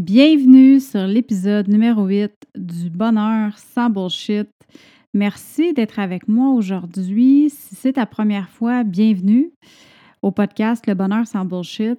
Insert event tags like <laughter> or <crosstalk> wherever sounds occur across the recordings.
Bienvenue sur l'épisode numéro 8 du Bonheur sans bullshit. Merci d'être avec moi aujourd'hui. Si c'est ta première fois, bienvenue au podcast Le Bonheur sans bullshit.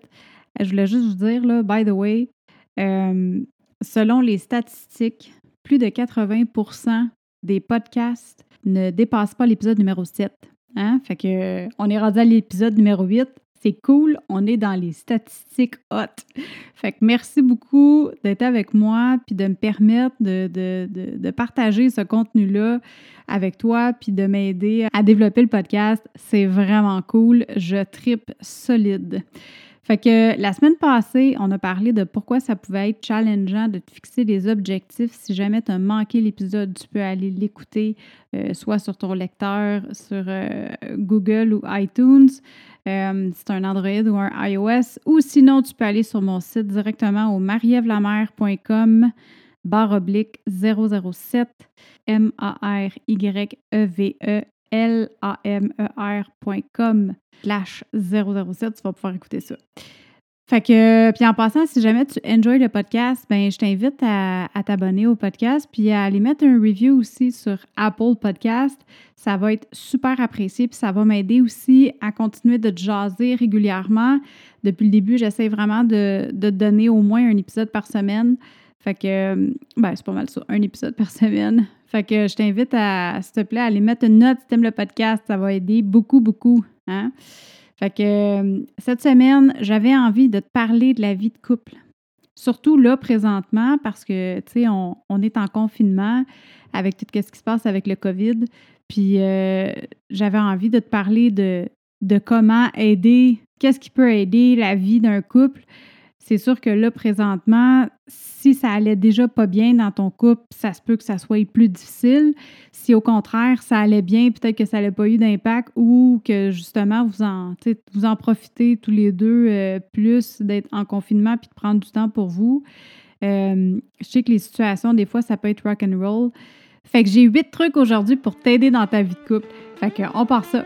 Je voulais juste vous dire, là, by the way, euh, selon les statistiques, plus de 80% des podcasts ne dépassent pas l'épisode numéro 7. Hein? Fait que, on est rendu à l'épisode numéro 8. C'est cool, on est dans les statistiques hautes. Fait que merci beaucoup d'être avec moi puis de me permettre de, partager ce contenu-là avec toi puis de m'aider à développer le podcast. C'est vraiment cool. Je tripe solide. Fait que la semaine passée, on a parlé de pourquoi ça pouvait être challengeant de te fixer des objectifs. Si jamais tu as manqué l'épisode, tu peux aller l'écouter euh, soit sur ton lecteur, sur euh, Google ou iTunes. Euh, c'est un Android ou un iOS. Ou sinon, tu peux aller sur mon site directement au marievlamer.com barre oblique 007 M-A-R-Y-E-V-E L-A-M-E-R.com slash 007. Tu vas pouvoir écouter ça. Fait que, puis en passant, si jamais tu enjoy le podcast, ben je t'invite à, t'abonner au podcast puis à aller mettre un review aussi sur Apple Podcast. Ça va être super apprécié puis ça va m'aider aussi à continuer de te jaser régulièrement. Depuis le début, j'essaie vraiment de, de, te donner au moins un épisode par semaine. Fait que, ben, c'est pas mal ça, un épisode par semaine. Fait que je t'invite à, s'il te plaît, à aller mettre une note si t'aimes le podcast. Ça va aider beaucoup, beaucoup. Hein? Fait que cette semaine, j'avais envie de te parler de la vie de couple. Surtout là, présentement, parce que, tu sais, on, est en confinement avec tout ce qui se passe avec le COVID. Puis euh, j'avais envie de te parler de, de comment aider, qu'est-ce qui peut aider la vie d'un couple c'est sûr que là, présentement, si ça allait déjà pas bien dans ton couple, ça se peut que ça soit plus difficile. Si au contraire, ça allait bien, peut-être que ça n'allait pas eu d'impact ou que justement, vous en, vous en profitez tous les deux euh, plus d'être en confinement puis de prendre du temps pour vous. Euh, je sais que les situations, des fois, ça peut être rock and roll. Fait que j'ai huit trucs aujourd'hui pour t'aider dans ta vie de couple. Fait que on part ça.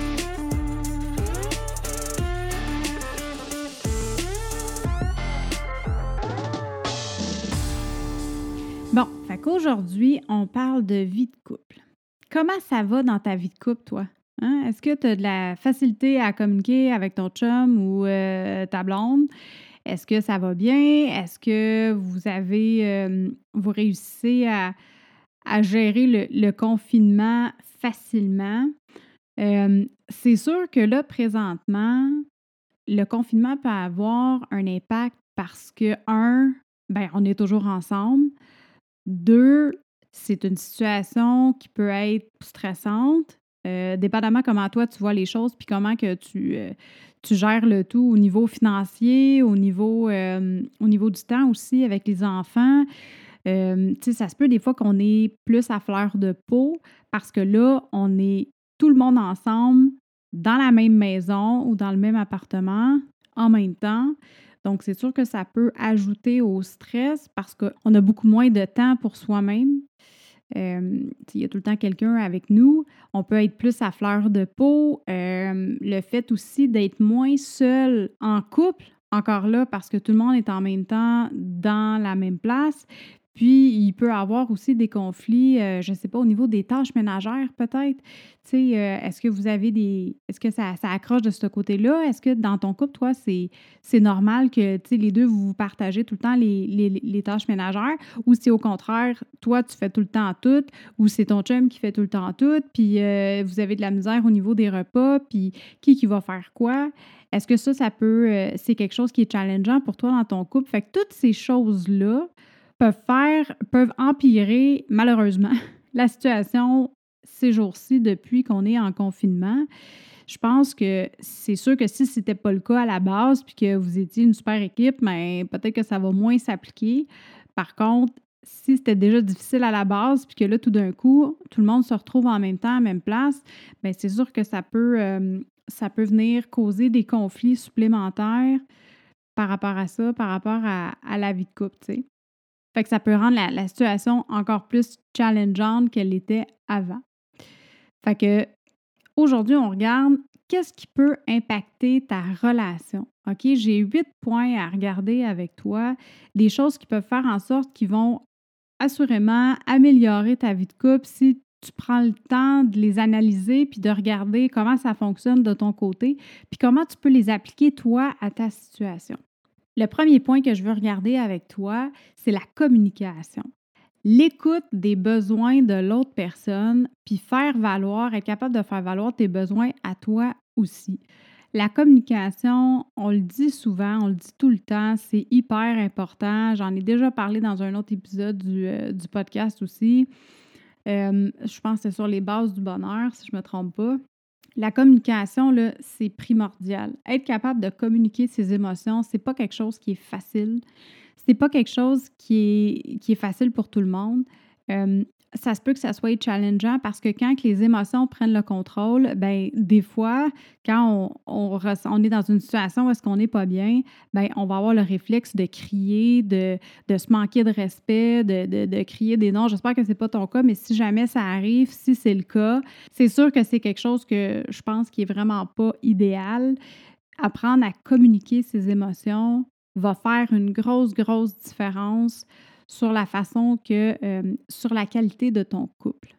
Aujourd'hui, on parle de vie de couple. Comment ça va dans ta vie de couple, toi? Hein? Est-ce que tu as de la facilité à communiquer avec ton chum ou euh, ta blonde? Est-ce que ça va bien? Est-ce que vous avez, euh, vous réussissez à, gérer le, confinement facilement? Euh, c'est sûr que là, présentement, le confinement peut avoir un impact parce que, un, ben, on est toujours ensemble. Deux, c'est une situation qui peut être stressante, euh, dépendamment comment toi tu vois les choses, puis comment que tu, euh, tu gères le tout au niveau financier, au niveau, euh, au niveau du temps aussi avec les enfants. ça se peut des fois qu'on est plus à fleur de peau parce que là, on est tout le monde ensemble dans la même maison ou dans le même appartement en même temps. Donc, c'est sûr que ça peut ajouter au stress parce qu'on a beaucoup moins de temps pour soi-même. Euh, il y a tout le temps quelqu'un avec nous. On peut être plus à fleur de peau. Euh, le fait aussi d'être moins seul en couple, encore là, parce que tout le monde est en même temps dans la même place. Puis, il peut avoir aussi des conflits, euh, je ne sais pas, au niveau des tâches ménagères, peut-être. Tu sais, euh, est-ce que vous avez des. Est-ce que ça, ça, accroche de ce côté-là? Est-ce que dans ton couple, toi, c'est, normal que, tu les deux, vous, partagez tout le temps les, tâches ménagères? Ou si au contraire, toi, tu fais tout le temps tout, ou c'est ton chum qui fait tout le temps tout, puis euh, vous avez de la misère au niveau des repas, puis qui qui va faire quoi? Est-ce que ça, ça peut. c'est quelque chose qui est challengeant pour toi dans ton couple? Fait que toutes ces choses-là, peuvent faire, peuvent empirer malheureusement <laughs> la situation ces jours-ci depuis qu'on est en confinement. Je pense que c'est sûr que si ce n'était pas le cas à la base, puis que vous étiez une super équipe, mais ben, peut-être que ça va moins s'appliquer. Par contre, si c'était déjà difficile à la base, puis que là, tout d'un coup, tout le monde se retrouve en même temps, à même place, bien, c'est sûr que ça peut, euh, ça peut venir causer des conflits supplémentaires par rapport à ça, par rapport à, la vie de couple, tu sais. Fait que ça peut rendre la, situation encore plus challengeante qu'elle était avant. Fait que aujourd'hui, on regarde qu'est-ce qui peut impacter ta relation. OK, j'ai huit points à regarder avec toi, des choses qui peuvent faire en sorte qu'ils vont assurément améliorer ta vie de couple si tu prends le temps de les analyser puis de regarder comment ça fonctionne de ton côté, puis comment tu peux les appliquer toi à ta situation. Le premier point que je veux regarder avec toi, c'est la communication. L'écoute des besoins de l'autre personne, puis faire valoir, être capable de faire valoir tes besoins à toi aussi. La communication, on le dit souvent, on le dit tout le temps, c'est hyper important. J'en ai déjà parlé dans un autre épisode du, euh, podcast aussi. Euh, je pense que c'est sur les bases du bonheur, si je ne me trompe pas. La communication, là, c'est primordial. Être capable de communiquer ses émotions, c'est pas quelque chose qui est facile. C'est pas quelque chose qui est, qui est facile pour tout le monde. Euh, ça se peut que ça soit challengeant parce que quand les émotions prennent le contrôle, ben des fois, quand on, on, est dans une situation où est-ce qu'on n'est pas bien, ben on va avoir le réflexe de crier, de, se manquer de respect, de, crier des noms. J'espère que ce n'est pas ton cas, mais si jamais ça arrive, si c'est le cas, c'est sûr que c'est quelque chose que je pense qui est vraiment pas idéal. Apprendre à communiquer ses émotions va faire une grosse, grosse différence sur la façon que, euh, sur la qualité de ton couple.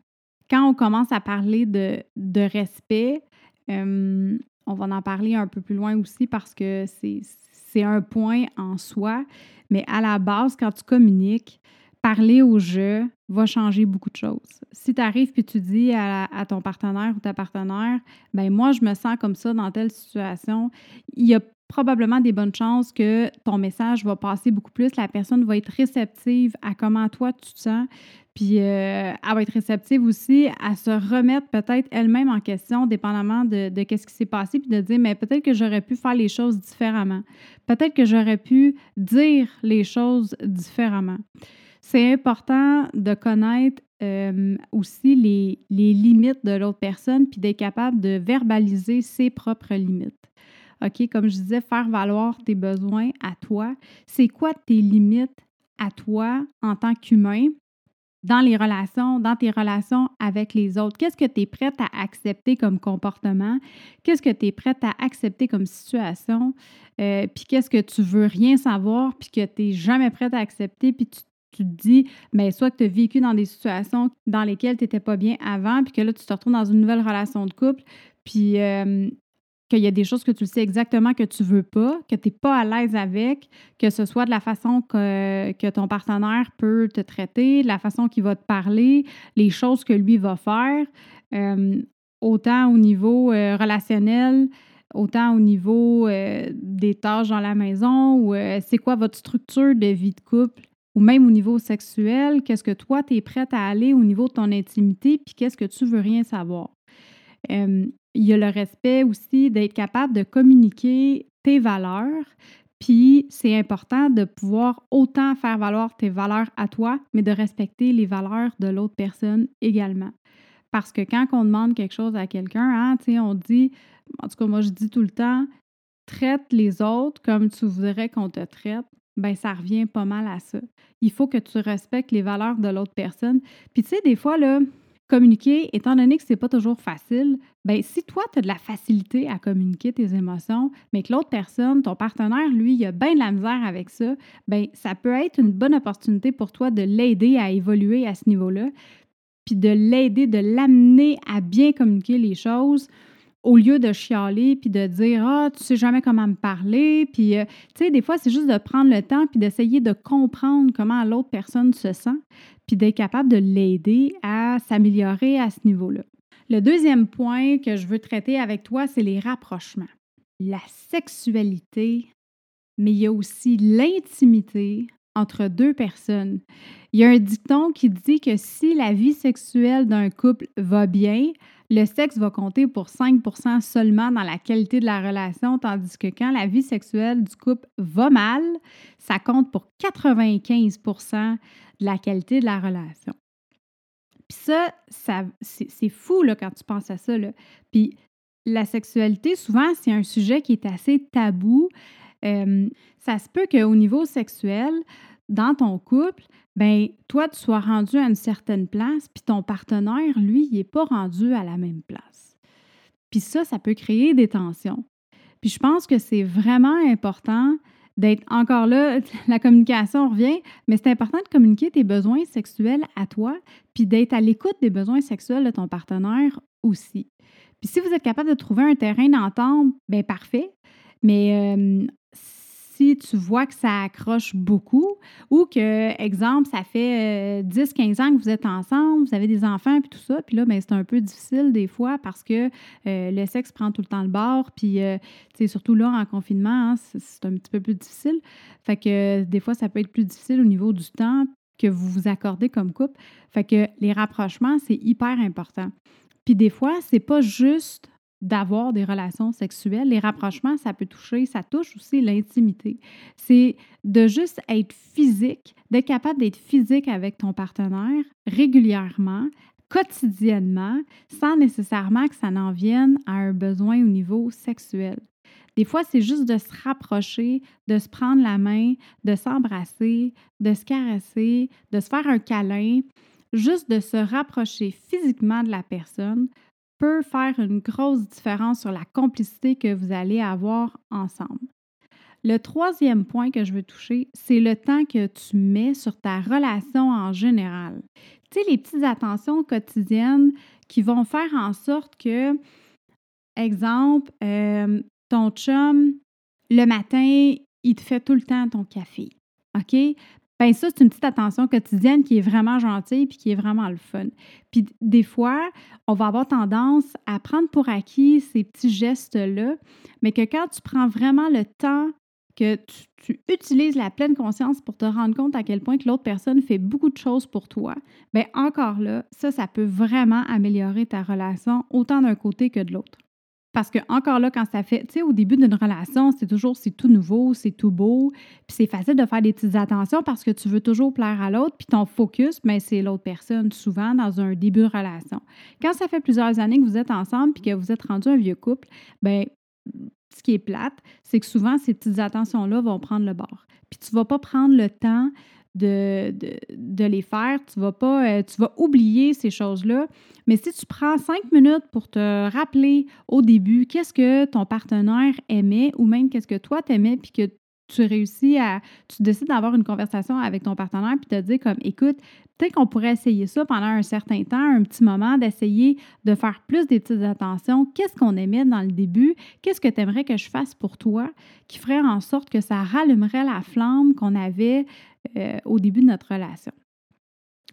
Quand on commence à parler de, de respect, euh, on va en parler un peu plus loin aussi parce que c'est un point en soi, mais à la base, quand tu communiques, parler au jeu va changer beaucoup de choses. Si tu arrives puis tu dis à, à, ton partenaire ou ta partenaire, ben moi, je me sens comme ça dans telle situation, il y a probablement des bonnes chances que ton message va passer beaucoup plus. La personne va être réceptive à comment toi tu te sens. Puis euh, elle va être réceptive aussi à se remettre peut-être elle-même en question, dépendamment de, de ce qui s'est passé, puis de dire, mais peut-être que j'aurais pu faire les choses différemment. Peut-être que j'aurais pu dire les choses différemment. C'est important de connaître euh, aussi les, les limites de l'autre personne, puis d'être capable de verbaliser ses propres limites. OK, comme je disais, faire valoir tes besoins à toi. C'est quoi tes limites à toi en tant qu'humain dans les relations, dans tes relations avec les autres? Qu'est-ce que tu es prête à accepter comme comportement? Qu'est-ce que tu es prête à accepter comme situation? Euh, puis qu'est-ce que tu veux rien savoir, puis que tu n'es jamais prête à accepter, puis tu te dis, mais soit que tu as vécu dans des situations dans lesquelles tu n'étais pas bien avant, puis que là, tu te retrouves dans une nouvelle relation de couple, puis euh, qu'il y a des choses que tu sais exactement que tu veux pas, que tu n'es pas à l'aise avec, que ce soit de la façon que, que ton partenaire peut te traiter, de la façon qu'il va te parler, les choses que lui va faire, euh, autant au niveau euh, relationnel, autant au niveau euh, des tâches dans la maison, ou c'est quoi votre structure de vie de couple, ou même au niveau sexuel, qu'est-ce que toi, tu es prête à aller au niveau de ton intimité, puis qu'est-ce que tu veux rien savoir il y a le respect aussi d'être capable de communiquer tes valeurs. Puis c'est important de pouvoir autant faire valoir tes valeurs à toi, mais de respecter les valeurs de l'autre personne également. Parce que quand on demande quelque chose à quelqu'un, hein, on dit, en tout cas moi je dis tout le temps, traite les autres comme tu voudrais qu'on te traite, ben ça revient pas mal à ça. Il faut que tu respectes les valeurs de l'autre personne. Puis tu sais, des fois, là, communiquer, étant donné que c'est pas toujours facile, ben si toi, tu as de la facilité à communiquer tes émotions, mais que l'autre personne, ton partenaire, lui, il a bien de la misère avec ça, ben ça peut être une bonne opportunité pour toi de l'aider à évoluer à ce niveau-là, puis de l'aider, de l'amener à bien communiquer les choses au lieu de chialer puis de dire ah tu sais jamais comment me parler puis euh, tu sais des fois c'est juste de prendre le temps puis d'essayer de comprendre comment l'autre personne se sent puis d'être capable de l'aider à s'améliorer à ce niveau-là. Le deuxième point que je veux traiter avec toi, c'est les rapprochements. La sexualité, mais il y a aussi l'intimité entre deux personnes. Il y a un dicton qui dit que si la vie sexuelle d'un couple va bien, le sexe va compter pour 5% seulement dans la qualité de la relation, tandis que quand la vie sexuelle du couple va mal, ça compte pour 95% de la qualité de la relation. Puis ça, c'est fou quand tu penses à ça. Puis la sexualité, souvent, c'est un sujet qui est assez tabou. Ça se peut qu'au niveau sexuel, dans ton couple, ben toi, tu sois rendu à une certaine place, puis ton partenaire, lui, il n'est pas rendu à la même place. Puis ça, ça peut créer des tensions. Puis je pense que c'est vraiment important d'être encore là, <laughs> la communication revient, mais c'est important de communiquer tes besoins sexuels à toi, puis d'être à l'écoute des besoins sexuels de ton partenaire aussi. Puis si vous êtes capable de trouver un terrain d'entente, bien parfait. Mais euh, si tu vois que ça accroche beaucoup ou que, exemple, ça fait 10-15 euh, ans que vous êtes ensemble, vous avez des enfants puis tout ça, puis là, ben, c'est un peu difficile des fois parce que euh, le sexe prend tout le temps le bord, puis sais, surtout là, en confinement, hein, c'est un petit peu plus difficile. Fait que des fois, ça peut être plus difficile au niveau du temps que vous vous accordez comme couple. Fait que les rapprochements, c'est hyper important. Puis des fois, c'est pas juste d'avoir des relations sexuelles. Les rapprochements, ça peut toucher, ça touche aussi l'intimité. C'est de juste être physique, d'être capable d'être physique avec ton partenaire régulièrement, quotidiennement, sans nécessairement que ça n'en vienne à un besoin au niveau sexuel. Des fois, c'est juste de se rapprocher, de se prendre la main, de s'embrasser, de se caresser, de se faire un câlin, juste de se rapprocher physiquement de la personne peut faire une grosse différence sur la complicité que vous allez avoir ensemble. Le troisième point que je veux toucher, c'est le temps que tu mets sur ta relation en général. Tu sais, les petites attentions quotidiennes qui vont faire en sorte que, exemple, euh, ton chum, le matin, il te fait tout le temps ton café. OK? Ben ça, c'est une petite attention quotidienne qui est vraiment gentille puis qui est vraiment le fun. Puis des fois, on va avoir tendance à prendre pour acquis ces petits gestes-là, mais que quand tu prends vraiment le temps que tu, utilises la pleine conscience pour te rendre compte à quel point que l'autre personne fait beaucoup de choses pour toi, bien encore là, ça, ça peut vraiment améliorer ta relation autant d'un côté que de l'autre. Parce que encore là, quand ça fait, tu sais, au début d'une relation, c'est toujours, c'est tout nouveau, c'est tout beau, puis c'est facile de faire des petites attentions parce que tu veux toujours plaire à l'autre, puis ton focus, mais ben, c'est l'autre personne, souvent dans un début de relation. Quand ça fait plusieurs années que vous êtes ensemble puis que vous êtes rendu un vieux couple, ben ce qui est plate, c'est que souvent ces petites attentions-là vont prendre le bord. Puis tu ne vas pas prendre le temps de, de, les faire. Tu vas pas, euh, tu vas oublier ces choses-là. Mais si tu prends cinq minutes pour te rappeler au début qu'est-ce que ton partenaire aimait ou même qu'est-ce que toi t'aimais puis que tu réussis à, tu décides d'avoir une conversation avec ton partenaire puis te dire comme, écoute, peut-être qu'on pourrait essayer ça pendant un certain temps, un petit moment, d'essayer de faire plus des petites attentions. Qu'est-ce qu'on aimait dans le début? Qu'est-ce que tu aimerais que je fasse pour toi? Qui ferait en sorte que ça rallumerait la flamme qu'on avait euh, au début de notre relation?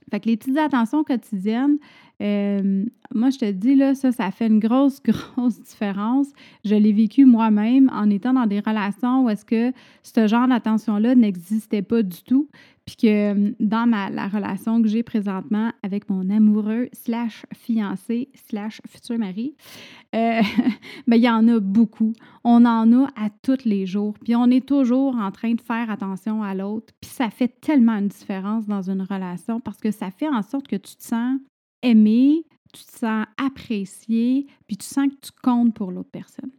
Fait que les petites attentions quotidiennes, euh, moi, je te dis, là, ça, ça fait une grosse, <laughs> grosse différence. Je l'ai vécu moi-même en étant dans des relations où est-ce que ce genre d'attention-là n'existait pas du tout. Puis que euh, dans ma, la relation que j'ai présentement avec mon amoureux slash fiancé slash futur mari, euh, <laughs> ben, il y en a beaucoup. On en a à tous les jours. Puis on est toujours en train de faire attention à l'autre. Puis ça fait tellement une différence dans une relation parce que ça fait en sorte que tu te sens aimé, tu te sens apprécié, puis tu sens que tu comptes pour l'autre personne.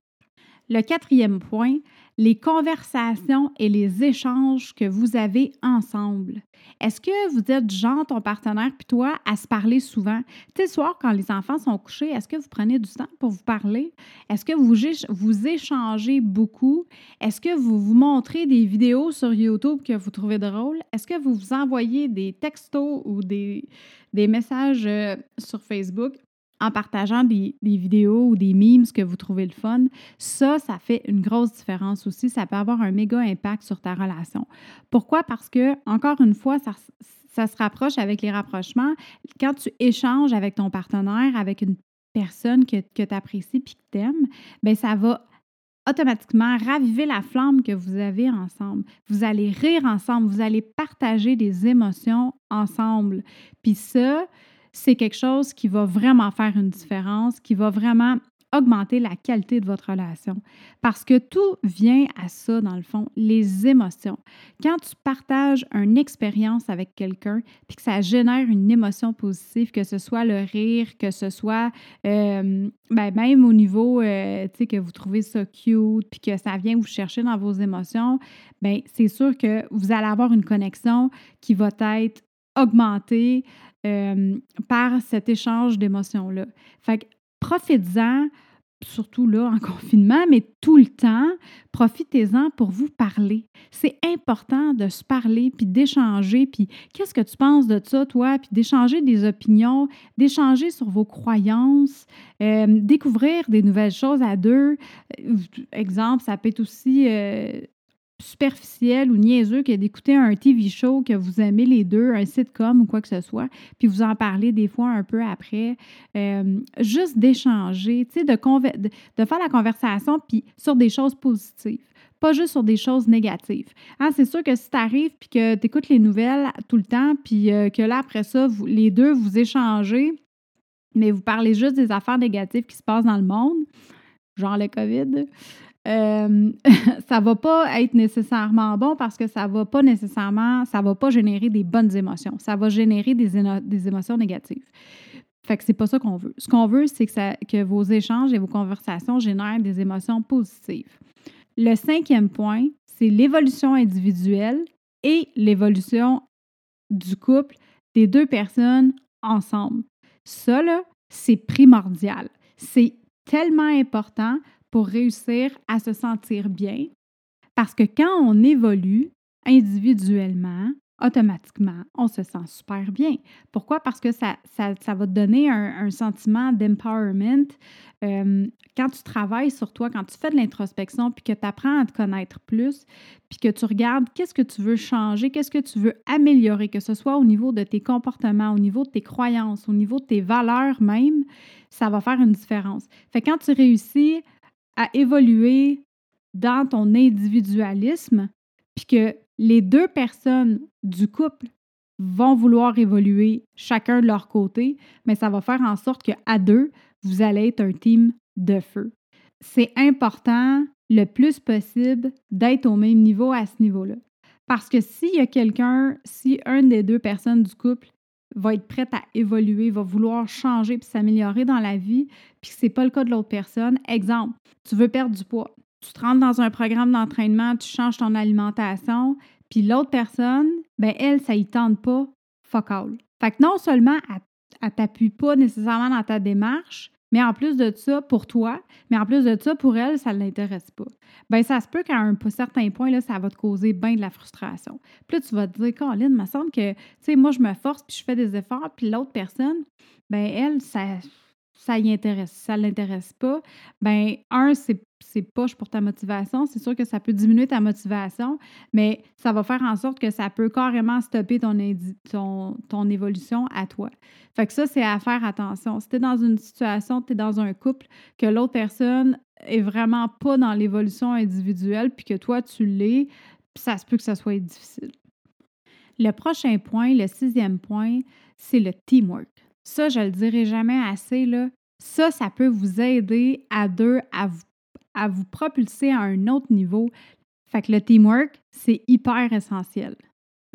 Le quatrième point, les conversations et les échanges que vous avez ensemble. Est-ce que vous êtes genre ton partenaire puis toi à se parler souvent? Tu sais, soir, quand les enfants sont couchés, est-ce que vous prenez du temps pour vous parler? Est-ce que vous, vous échangez beaucoup? Est-ce que vous vous montrez des vidéos sur YouTube que vous trouvez drôles? Est-ce que vous vous envoyez des textos ou des, des messages euh, sur Facebook? En partageant des, vidéos ou des memes que vous trouvez le fun, ça, ça fait une grosse différence aussi. Ça peut avoir un méga impact sur ta relation. Pourquoi? Parce que, encore une fois, ça, se rapproche avec les rapprochements. Quand tu échanges avec ton partenaire, avec une personne que, que tu apprécies et que tu aimes, bien, ça va automatiquement raviver la flamme que vous avez ensemble. Vous allez rire ensemble, vous allez partager des émotions ensemble. Puis ça, c'est quelque chose qui va vraiment faire une différence, qui va vraiment augmenter la qualité de votre relation. Parce que tout vient à ça, dans le fond, les émotions. Quand tu partages une expérience avec quelqu'un, puis que ça génère une émotion positive, que ce soit le rire, que ce soit euh, ben, même au niveau, euh, tu sais, que vous trouvez ça cute, puis que ça vient vous chercher dans vos émotions, bien, c'est sûr que vous allez avoir une connexion qui va être augmentée euh, par cet échange d'émotions-là. Fait que profitez-en, surtout là en <laughs> confinement, mais tout le temps, profitez-en pour vous parler. C'est important de se parler, puis d'échanger, puis qu'est-ce que tu penses de ça, toi, puis d'échanger des opinions, d'échanger sur vos croyances, euh, découvrir des nouvelles choses à deux. Euh, exemple, ça peut être aussi superficiel ou niaiseux que d'écouter un TV show que vous aimez les deux, un sitcom ou quoi que ce soit, puis vous en parlez des fois un peu après. Euh, juste d'échanger, de, de, faire la conversation puis sur des choses positives pas juste sur des choses négatives. Hein, c'est sûr que si tu arrives puis que tu les nouvelles tout le temps, puis euh, que là, après ça, les deux, vous échangez, mais vous parlez juste des affaires négatives qui se passent dans le monde, genre le COVID, euh, <laughs> ça va pas être nécessairement bon parce que ça va pas nécessairement, ça va pas générer des bonnes émotions. Ça va générer des, émotions négatives. Fait que c'est pas ça qu'on veut. Ce qu'on veut, c'est que, que vos échanges et vos conversations génèrent des émotions positives. Le cinquième point, c'est l'évolution individuelle et l'évolution du couple des deux personnes ensemble. Ça, là, c'est primordial. C'est tellement important pour réussir à se sentir bien. Parce que quand on évolue individuellement, automatiquement, on se sent super bien. Pourquoi? Parce que ça, ça, va te donner un, sentiment d'empowerment. Euh, quand tu travailles sur toi, quand tu fais de l'introspection, puis que tu apprends à te connaître plus, puis que tu regardes qu'est-ce que tu veux changer, qu'est-ce que tu veux améliorer, que ce soit au niveau de tes comportements, au niveau de tes croyances, au niveau de tes valeurs même, ça va faire une différence. Fait quand tu réussis à évoluer dans ton individualisme, puis que les deux personnes du couple vont vouloir évoluer chacun de leur côté, mais ça va faire en sorte qu'à deux, vous allez être un team de feu. C'est important le plus possible d'être au même niveau à ce niveau-là. Parce que s'il y a quelqu'un, si une des deux personnes du couple va être prête à évoluer, va vouloir changer puis s'améliorer dans la vie, puis que ce n'est pas le cas de l'autre personne. Exemple, tu veux perdre du poids. Tu te rentres dans un programme d'entraînement, tu changes ton alimentation, puis l'autre personne, ben elle, ça y tente pas, fuck all. Fait que non seulement elle, ne t'appuie pas nécessairement dans ta démarche, mais en plus de ça, pour toi, mais en plus de ça, pour elle, ça ne l'intéresse pas. Bien, ça se peut qu'à un certain point, là, ça va te causer bien de la frustration. Puis là, tu vas te dire, Colin, il me semble que, tu sais, moi, je me force, puis je fais des efforts, puis l'autre personne, ben elle, ça ça y intéresse. Si ça ne l'intéresse pas, ben un, c'est poche pour ta motivation. C'est sûr que ça peut diminuer ta motivation, mais ça va faire en sorte que ça peut carrément stopper ton évolution à toi. Fait que ça, c'est à faire attention. Si tu es dans une situation, tu es dans un couple, que l'autre personne est vraiment pas dans l'évolution individuelle, puis que toi, tu l'es, ça se peut que ça soit difficile. Le prochain point, le sixième point, c'est le teamwork. Ça, je le dirai jamais assez, là. Ça, ça peut vous aider à deux à vous propulser à un autre niveau. Fait que le teamwork, c'est hyper essentiel.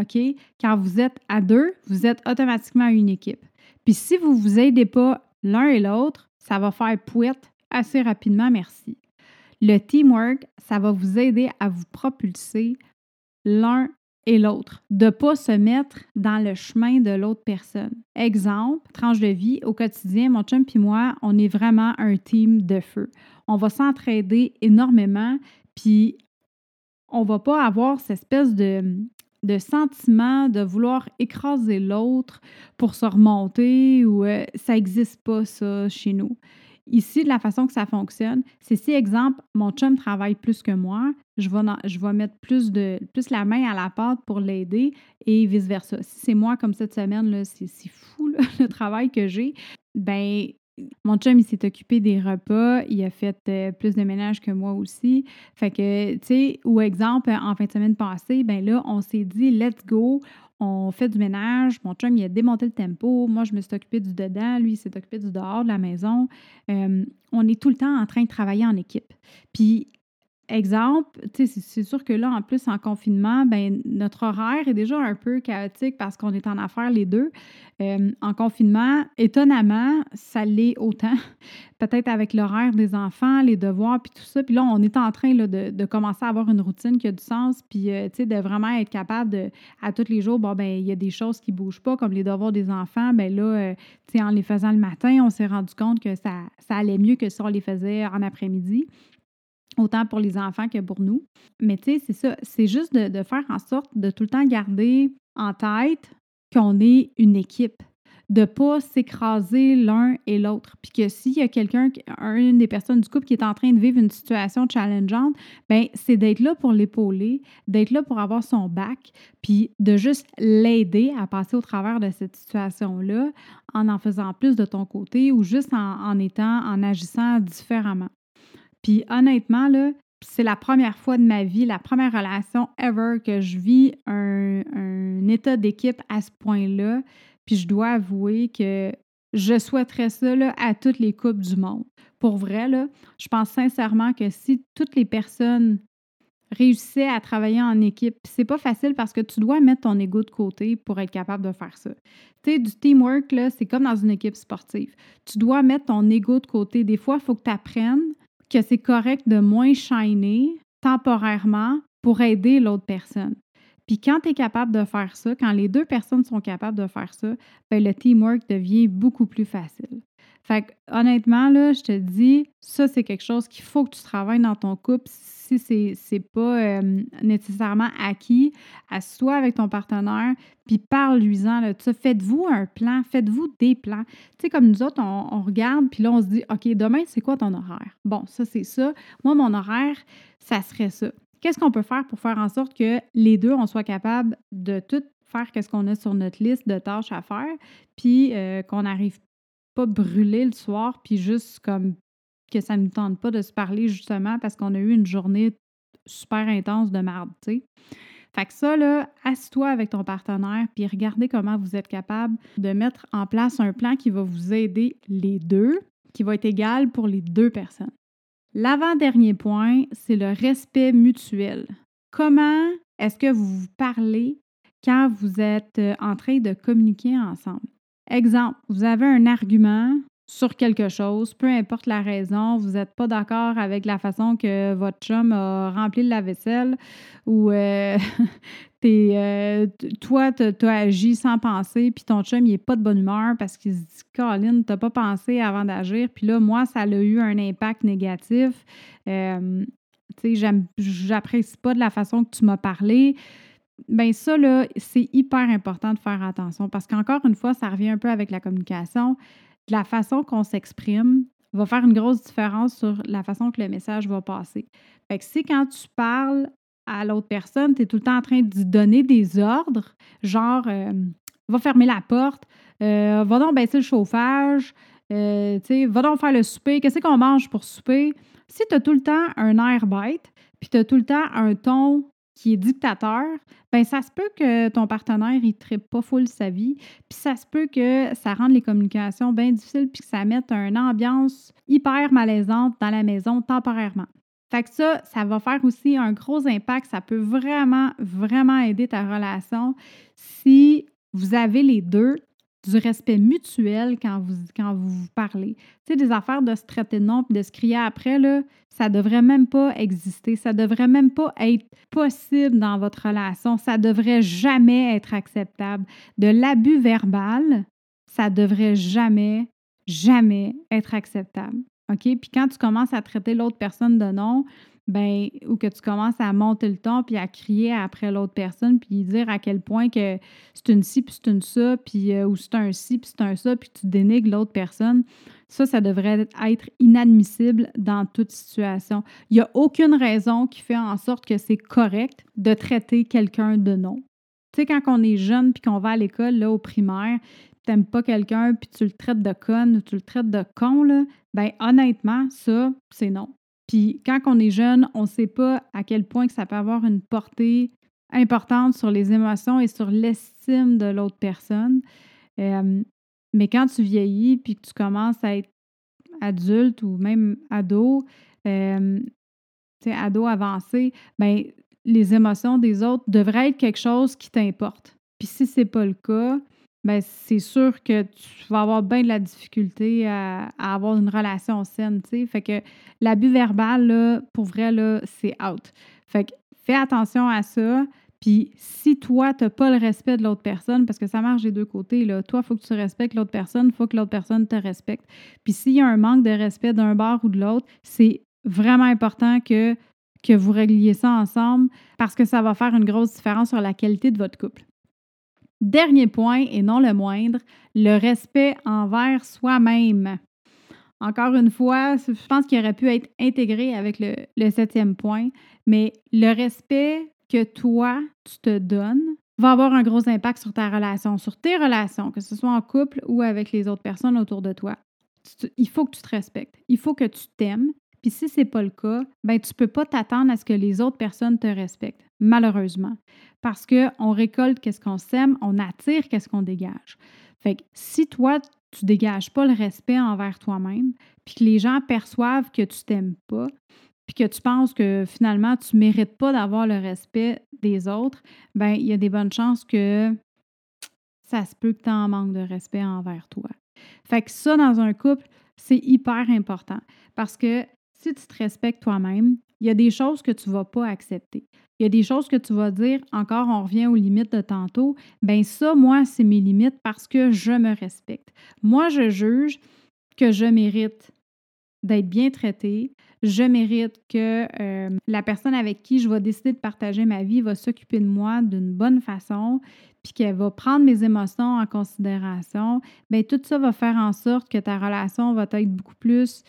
OK? Quand vous êtes à deux, vous êtes automatiquement une équipe. Puis si vous ne vous aidez pas l'un et l'autre, ça va faire pouette assez rapidement, merci. Le teamwork, ça va vous aider à vous propulser l'un et l'autre, de ne pas se mettre dans le chemin de l'autre personne. Exemple, tranche de vie, au quotidien, mon chum et moi, on est vraiment un team de feu. On va s'entraider énormément, puis on va pas avoir cette espèce de, de sentiment de vouloir écraser l'autre pour se remonter ou euh, ça n'existe pas ça chez nous. Ici, la façon que ça fonctionne, c'est si, exemple, mon chum travaille plus que moi, je vais, je vais mettre plus, de, plus la main à la pâte pour l'aider et vice-versa. Si c'est moi, comme cette semaine, c'est fou <laughs> le travail que j'ai, ben mon chum, il s'est occupé des repas, il a fait euh, plus de ménage que moi aussi. Fait que, tu sais, ou exemple, en fin de semaine passée, ben là, on s'est dit, let's go, on fait du ménage. Mon chum, il a démonté le tempo. Moi, je me suis occupée du dedans. Lui, il s'est occupé du dehors de la maison. Euh, on est tout le temps en train de travailler en équipe. Puis, Exemple, c'est sûr que là, en plus, en confinement, ben, notre horaire est déjà un peu chaotique parce qu'on est en affaires les deux. Euh, en confinement, étonnamment, ça l'est autant. <laughs> Peut-être avec l'horaire des enfants, les devoirs, puis tout ça. Puis là, on est en train là, de, commencer à avoir une routine qui a du sens, puis euh, de vraiment être capable de, à tous les jours, bon, ben il y a des choses qui ne bougent pas, comme les devoirs des enfants. Ben là, euh, en les faisant le matin, on s'est rendu compte que ça, ça allait mieux que si on les faisait en après-midi autant pour les enfants que pour nous. Mais tu sais, c'est ça, c'est juste de, faire en sorte de tout le temps garder en tête qu'on est une équipe, de ne pas s'écraser l'un et l'autre. Puis que s'il y a quelqu'un, une des personnes du couple qui est en train de vivre une situation challengeante, ben c'est d'être là pour l'épauler, d'être là pour avoir son bac, puis de juste l'aider à passer au travers de cette situation-là en en faisant plus de ton côté ou juste en étant, en agissant différemment. Puis honnêtement, c'est la première fois de ma vie, la première relation ever que je vis un, état d'équipe à ce point-là. Puis je dois avouer que je souhaiterais ça à toutes les couples du monde. Pour vrai, je pense sincèrement que si toutes les personnes réussissaient à travailler en équipe, c'est pas facile parce que tu dois mettre ton ego de côté pour être capable de faire ça. Tu sais, du teamwork, c'est comme dans une équipe sportive. Tu dois mettre ton ego de côté. Des fois, il faut que tu apprennes que c'est correct de moins shiner temporairement pour aider l'autre personne. Puis quand tu es capable de faire ça, quand les deux personnes sont capables de faire ça, bien, le teamwork devient beaucoup plus facile. Fait que, honnêtement, là, je te dis, ça, c'est quelque chose qu'il faut que tu travailles dans ton couple si c'est n'est pas euh, nécessairement acquis. Assois avec ton partenaire, puis parle-lui-en ça. Faites-vous un plan, faites-vous des plans. Tu sais, comme nous autres, on, regarde, puis là, on se dit, OK, demain, c'est quoi ton horaire? Bon, ça, c'est ça. Moi, mon horaire, ça serait ça. Qu'est-ce qu'on peut faire pour faire en sorte que les deux, on soit capable de tout faire qu'est-ce qu'on a sur notre liste de tâches à faire, puis euh, qu'on n'arrive pas brûler le soir, puis juste comme que ça ne nous tente pas de se parler justement parce qu'on a eu une journée super intense de marde, tu sais. Fait que ça, là, assis-toi avec ton partenaire, puis regardez comment vous êtes capable de mettre en place un plan qui va vous aider les deux, qui va être égal pour les deux personnes. L'avant-dernier point, c'est le respect mutuel. Comment est-ce que vous vous parlez quand vous êtes euh, en train de communiquer ensemble? Exemple, vous avez un argument sur quelque chose, peu importe la raison, vous n'êtes pas d'accord avec la façon que votre chum a rempli la vaisselle ou euh, <laughs> euh, toi, tu as, agi sans penser, puis ton chum, il n'est pas de bonne humeur parce qu'il se dit Colin, tu pas pensé avant d'agir, puis là, moi, ça a eu un impact négatif. Euh, tu sais, j'apprécie pas de la façon que tu m'as parlé ben ça, là, c'est hyper important de faire attention parce qu'encore une fois, ça revient un peu avec la communication. La façon qu'on s'exprime va faire une grosse différence sur la façon que le message va passer. Fait que si quand tu parles à l'autre personne, tu es tout le temps en train de donner des ordres, genre euh, va fermer la porte, euh, va donc baisser le chauffage, euh, va donc faire le souper, qu'est-ce qu'on mange pour souper? Si tu as tout le temps un air bête, puis tu as tout le temps un ton qui est dictateur, ben ça se peut que ton partenaire il ne pas full sa vie, puis ça se peut que ça rende les communications bien difficiles puis que ça mette une ambiance hyper malaisante dans la maison temporairement. Fait que ça, ça va faire aussi un gros impact, ça peut vraiment vraiment aider ta relation si vous avez les deux du respect mutuel quand vous, vous parlez. Tu sais, des affaires de se traiter de nom et de se crier après, là, ça devrait même pas exister. Ça devrait même pas être possible dans votre relation. Ça devrait jamais être acceptable. De l'abus verbal, ça devrait jamais, jamais être acceptable. OK? Puis quand tu commences à traiter l'autre personne de nom, ben, ou que tu commences à monter le ton puis à crier après l'autre personne puis dire à quel point que c'est une ci puis c'est une ça puis euh, ou c'est un ci puis c'est un ça puis tu dénigres l'autre personne, ça, ça devrait être inadmissible dans toute situation. Il n'y a aucune raison qui fait en sorte que c'est correct de traiter quelqu'un de nom. Tu sais, quand on est jeune puis qu'on va à l'école, là, au primaire, t'aimes pas quelqu'un puis tu le traites de conne ou tu le traites de con, là, ben honnêtement, ça, c'est non. Puis quand on est jeune, on ne sait pas à quel point que ça peut avoir une portée importante sur les émotions et sur l'estime de l'autre personne. Mais quand tu vieillis puis que tu commences à être adulte ou même ado, euh, ado avancé, ben les émotions des autres devraient être quelque chose qui t'importe. Puis si c'est pas le cas, ben c'est sûr que tu vas avoir bien de la difficulté à, avoir une relation saine, tu sais. Fait que l'abus verbal, là, pour vrai, là, c'est out. Fait que fais attention à ça. Puis si toi, tu n'as pas le respect de l'autre personne, parce que ça marche des deux côtés, là, toi, il faut que tu respectes l'autre personne, il faut que l'autre personne te respecte. Puis s'il y a un manque de respect d'un bord ou de l'autre, c'est vraiment important que que vous régliez ça ensemble parce que ça va faire une grosse différence sur la qualité de votre couple. Dernier point, et non le moindre, le respect envers soi-même. Encore une fois, je pense qu'il aurait pu être intégré avec le, septième point, mais le respect que toi, tu te donnes va avoir un gros impact sur ta relation, sur tes relations, que ce soit en couple ou avec les autres personnes autour de toi. Il faut que tu te respectes. Il faut que tu t'aimes. Puis si ce n'est pas le cas, ben tu ne peux pas t'attendre à ce que les autres personnes te respectent, malheureusement. Parce qu'on récolte qu'est-ce qu'on sème, on attire qu'est-ce qu'on dégage. Fait que si toi, tu dégages pas le respect envers toi-même, puis que les gens perçoivent que tu t'aimes pas, puis que tu penses que finalement tu mérites pas d'avoir le respect des autres, ben il y a des bonnes chances que ça se peut que tu en manques de respect envers toi. Fait que ça, dans un couple, c'est hyper important parce que si tu te respectes toi-même, il y a des choses que tu ne vas pas accepter. Il y a des choses que tu vas dire, encore on revient aux limites de tantôt, ben ça, moi, c'est mes limites parce que je me respecte. Moi, je juge que je mérite d'être bien traitée, je mérite que euh, la personne avec qui je vais décider de partager ma vie va s'occuper de moi d'une bonne façon, puis qu'elle va prendre mes émotions en considération, bien tout ça va faire en sorte que ta relation va être beaucoup plus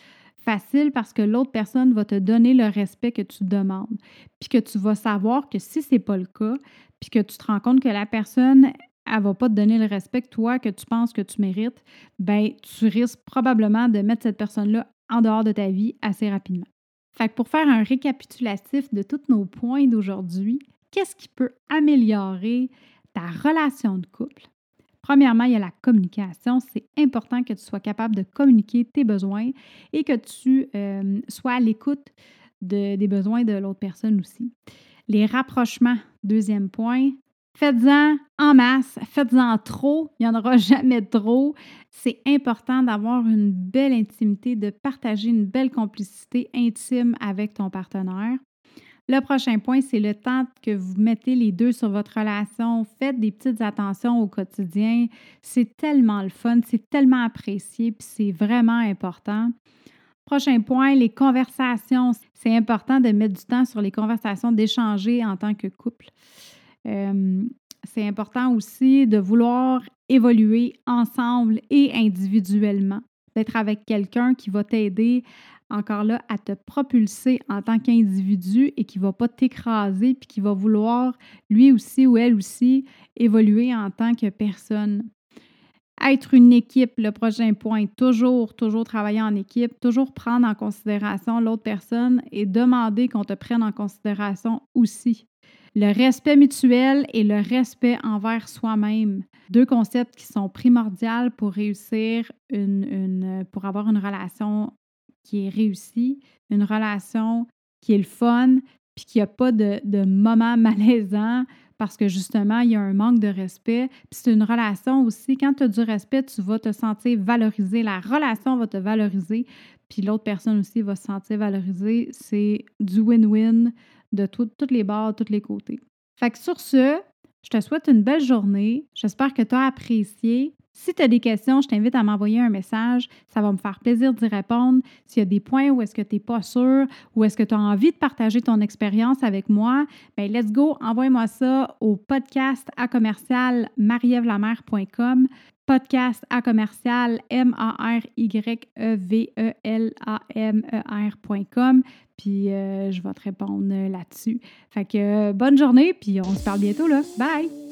facile parce que l'autre personne va te donner le respect que tu demandes. Puis que tu vas savoir que si ce n'est pas le cas, puis que tu te rends compte que la personne, elle va pas te donner le respect que toi, que tu penses que tu mérites, ben tu risques probablement de mettre cette personne-là en dehors de ta vie assez rapidement. Fait que pour faire un récapitulatif de tous nos points d'aujourd'hui, qu'est-ce qui peut améliorer ta relation de couple? Premièrement, il y a la communication. C'est important que tu sois capable de communiquer tes besoins et que tu euh, sois à l'écoute des besoins de l'autre personne aussi. Les rapprochements, deuxième point. Faites-en en masse, faites-en trop, il n'y en aura <laughs> jamais trop. C'est important d'avoir une belle intimité, de partager une belle complicité intime avec ton partenaire. Le prochain point, c'est le temps que vous mettez les deux sur votre relation. Faites des petites attentions au quotidien. C'est tellement le fun, c'est tellement apprécié, puis c'est vraiment important. Prochain point, les conversations. C'est important de mettre du temps sur les conversations, d'échanger en tant que couple. Euh, c'est important aussi de vouloir évoluer ensemble et individuellement, d'être avec quelqu'un qui va t'aider encore là, à te propulser en tant qu'individu et qui ne va pas t'écraser, puis qui va vouloir, lui aussi ou elle aussi, évoluer en tant que personne. Être une équipe, le prochain point, toujours, toujours travailler en équipe, toujours prendre en considération l'autre personne et demander qu'on te prenne en considération aussi. Le respect mutuel et le respect envers soi-même. Deux concepts qui sont primordiaux pour réussir une, une, pour avoir une relation qui est réussi, une relation qui est le fun, puis qu'il n'y a pas de, de moment <laughs> malaisant parce que justement, il y a un manque de respect. Puis c'est une relation aussi. Quand tu as du respect, tu vas te sentir valorisé. La relation va te valoriser. Puis l'autre personne aussi va se sentir valorisée. C'est du win-win de toutes les bords, tous les côtés. Fait que sur ce, je te souhaite une belle journée. J'espère que tu as apprécié. Si tu as des questions, je t'invite à m'envoyer un message. Ça va me faire plaisir d'y répondre. S'il y a des points où est-ce que tu n'es pas sûr ou est-ce que tu as envie de partager ton expérience avec moi, bien, let's go, envoie-moi ça au podcast à commercial podcast à commercial M-A-R-Y-E-V-E-L-A-M-E-R.com. Puis euh, je vais te répondre là-dessus. Fait que euh, bonne journée, puis on se parle bientôt là. Bye!